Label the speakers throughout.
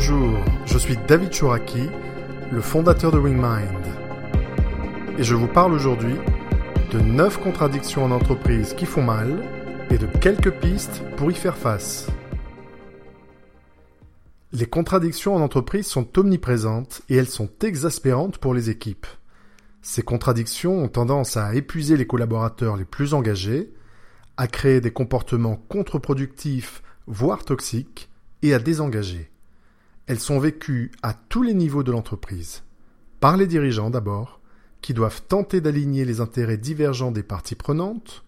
Speaker 1: Bonjour, je suis David Chouraki, le fondateur de WingMind. Et je vous parle aujourd'hui de 9 contradictions en entreprise qui font mal et de quelques pistes pour y faire face. Les contradictions en entreprise sont omniprésentes et elles sont exaspérantes pour les équipes. Ces contradictions ont tendance à épuiser les collaborateurs les plus engagés, à créer des comportements contre-productifs, voire toxiques, et à désengager. Elles sont vécues à tous les niveaux de l'entreprise. Par les dirigeants d'abord, qui doivent tenter d'aligner les intérêts divergents des parties prenantes,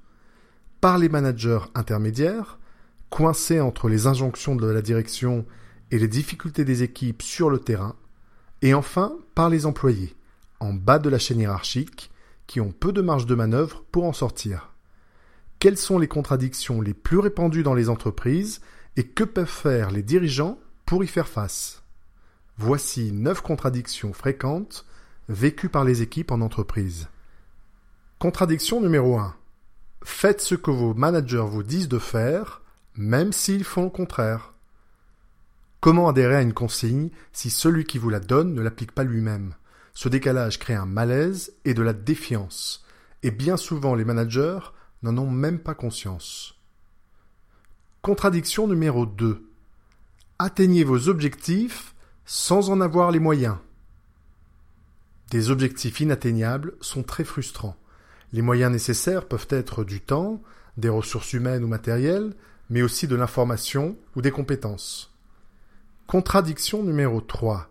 Speaker 1: par les managers intermédiaires, coincés entre les injonctions de la direction et les difficultés des équipes sur le terrain, et enfin par les employés, en bas de la chaîne hiérarchique, qui ont peu de marge de manœuvre pour en sortir. Quelles sont les contradictions les plus répandues dans les entreprises et que peuvent faire les dirigeants pour y faire face Voici neuf contradictions fréquentes vécues par les équipes en entreprise. Contradiction numéro 1. Faites ce que vos managers vous disent de faire, même s'ils font le contraire. Comment adhérer à une consigne si celui qui vous la donne ne l'applique pas lui-même? Ce décalage crée un malaise et de la défiance, et bien souvent les managers n'en ont même pas conscience. Contradiction numéro 2. Atteignez vos objectifs sans en avoir les moyens. Des objectifs inatteignables sont très frustrants. Les moyens nécessaires peuvent être du temps, des ressources humaines ou matérielles, mais aussi de l'information ou des compétences. Contradiction numéro 3.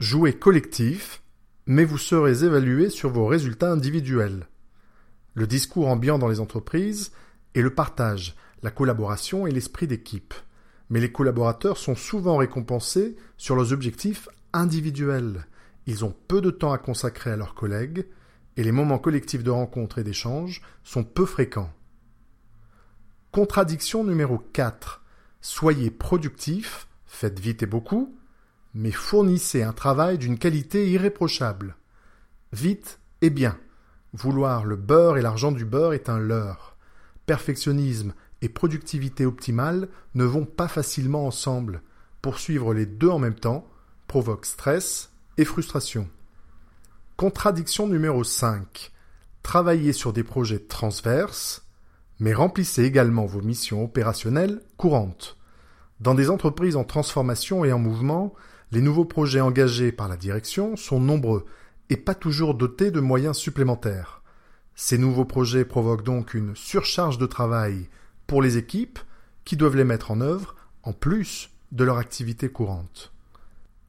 Speaker 1: Jouez collectif, mais vous serez évalué sur vos résultats individuels. Le discours ambiant dans les entreprises est le partage, la collaboration et l'esprit d'équipe. Mais les collaborateurs sont souvent récompensés sur leurs objectifs individuels. Ils ont peu de temps à consacrer à leurs collègues et les moments collectifs de rencontre et d'échange sont peu fréquents. Contradiction numéro 4. Soyez productif, faites vite et beaucoup, mais fournissez un travail d'une qualité irréprochable. Vite et bien. Vouloir le beurre et l'argent du beurre est un leurre. Perfectionnisme et productivité optimale ne vont pas facilement ensemble. Poursuivre les deux en même temps provoque stress et frustration. Contradiction numéro 5. Travaillez sur des projets transverses, mais remplissez également vos missions opérationnelles courantes. Dans des entreprises en transformation et en mouvement, les nouveaux projets engagés par la direction sont nombreux et pas toujours dotés de moyens supplémentaires. Ces nouveaux projets provoquent donc une surcharge de travail pour les équipes qui doivent les mettre en œuvre en plus de leur activité courante.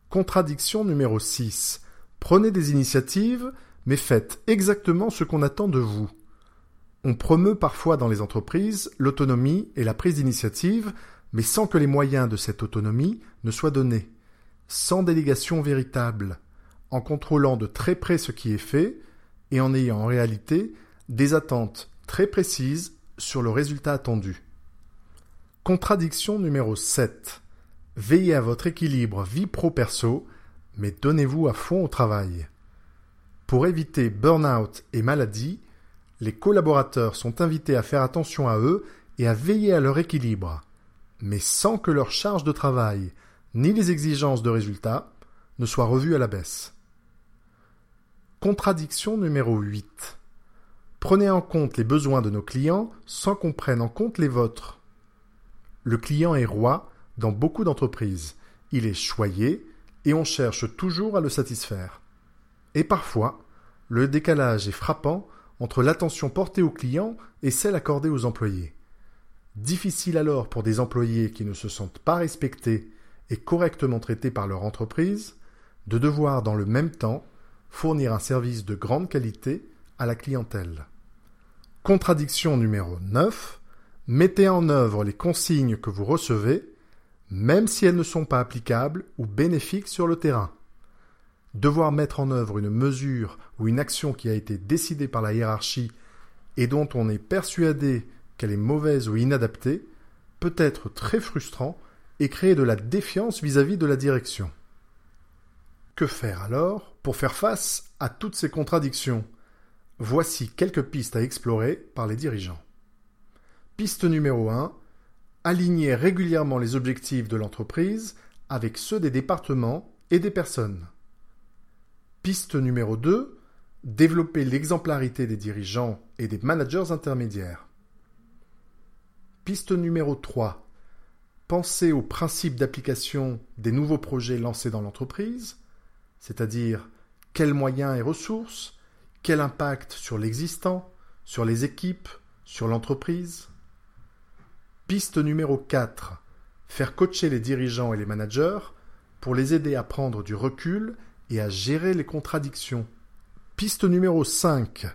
Speaker 1: Contradiction numéro 6. Prenez des initiatives, mais faites exactement ce qu'on attend de vous. On promeut parfois dans les entreprises l'autonomie et la prise d'initiative, mais sans que les moyens de cette autonomie ne soient donnés, sans délégation véritable, en contrôlant de très près ce qui est fait et en ayant en réalité des attentes très précises sur le résultat attendu. Contradiction numéro 7. Veillez à votre équilibre vie pro-perso, mais donnez-vous à fond au travail. Pour éviter burn-out et maladie, les collaborateurs sont invités à faire attention à eux et à veiller à leur équilibre, mais sans que leur charge de travail ni les exigences de résultats ne soient revues à la baisse. Contradiction numéro 8. Prenez en compte les besoins de nos clients sans qu'on prenne en compte les vôtres. Le client est roi dans beaucoup d'entreprises. Il est choyé et on cherche toujours à le satisfaire. Et parfois, le décalage est frappant entre l'attention portée aux clients et celle accordée aux employés. Difficile alors pour des employés qui ne se sentent pas respectés et correctement traités par leur entreprise de devoir dans le même temps fournir un service de grande qualité à la clientèle. Contradiction numéro 9. Mettez en œuvre les consignes que vous recevez, même si elles ne sont pas applicables ou bénéfiques sur le terrain. Devoir mettre en œuvre une mesure ou une action qui a été décidée par la hiérarchie et dont on est persuadé qu'elle est mauvaise ou inadaptée peut être très frustrant et créer de la défiance vis-à-vis -vis de la direction. Que faire alors pour faire face à toutes ces contradictions? Voici quelques pistes à explorer par les dirigeants. Piste numéro 1. Aligner régulièrement les objectifs de l'entreprise avec ceux des départements et des personnes. Piste numéro 2. Développer l'exemplarité des dirigeants et des managers intermédiaires. Piste numéro 3. Penser aux principes d'application des nouveaux projets lancés dans l'entreprise, c'est-à-dire quels moyens et ressources, quel impact sur l'existant, sur les équipes, sur l'entreprise? Piste numéro 4. Faire coacher les dirigeants et les managers pour les aider à prendre du recul et à gérer les contradictions. Piste numéro 5.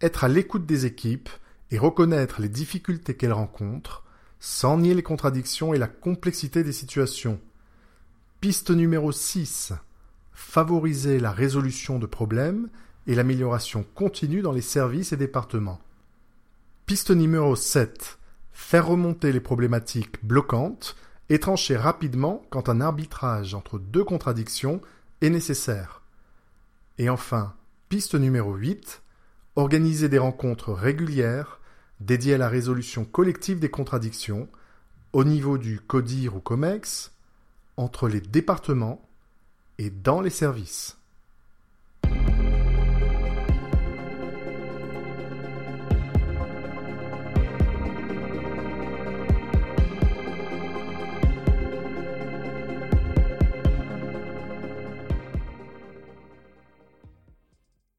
Speaker 1: Être à l'écoute des équipes et reconnaître les difficultés qu'elles rencontrent sans nier les contradictions et la complexité des situations. Piste numéro 6. Favoriser la résolution de problèmes et l'amélioration continue dans les services et départements. Piste numéro 7. Faire remonter les problématiques bloquantes et trancher rapidement quand un arbitrage entre deux contradictions est nécessaire. Et enfin, piste numéro 8, organiser des rencontres régulières dédiées à la résolution collective des contradictions au niveau du CODIR ou COMEX, entre les départements et dans les services.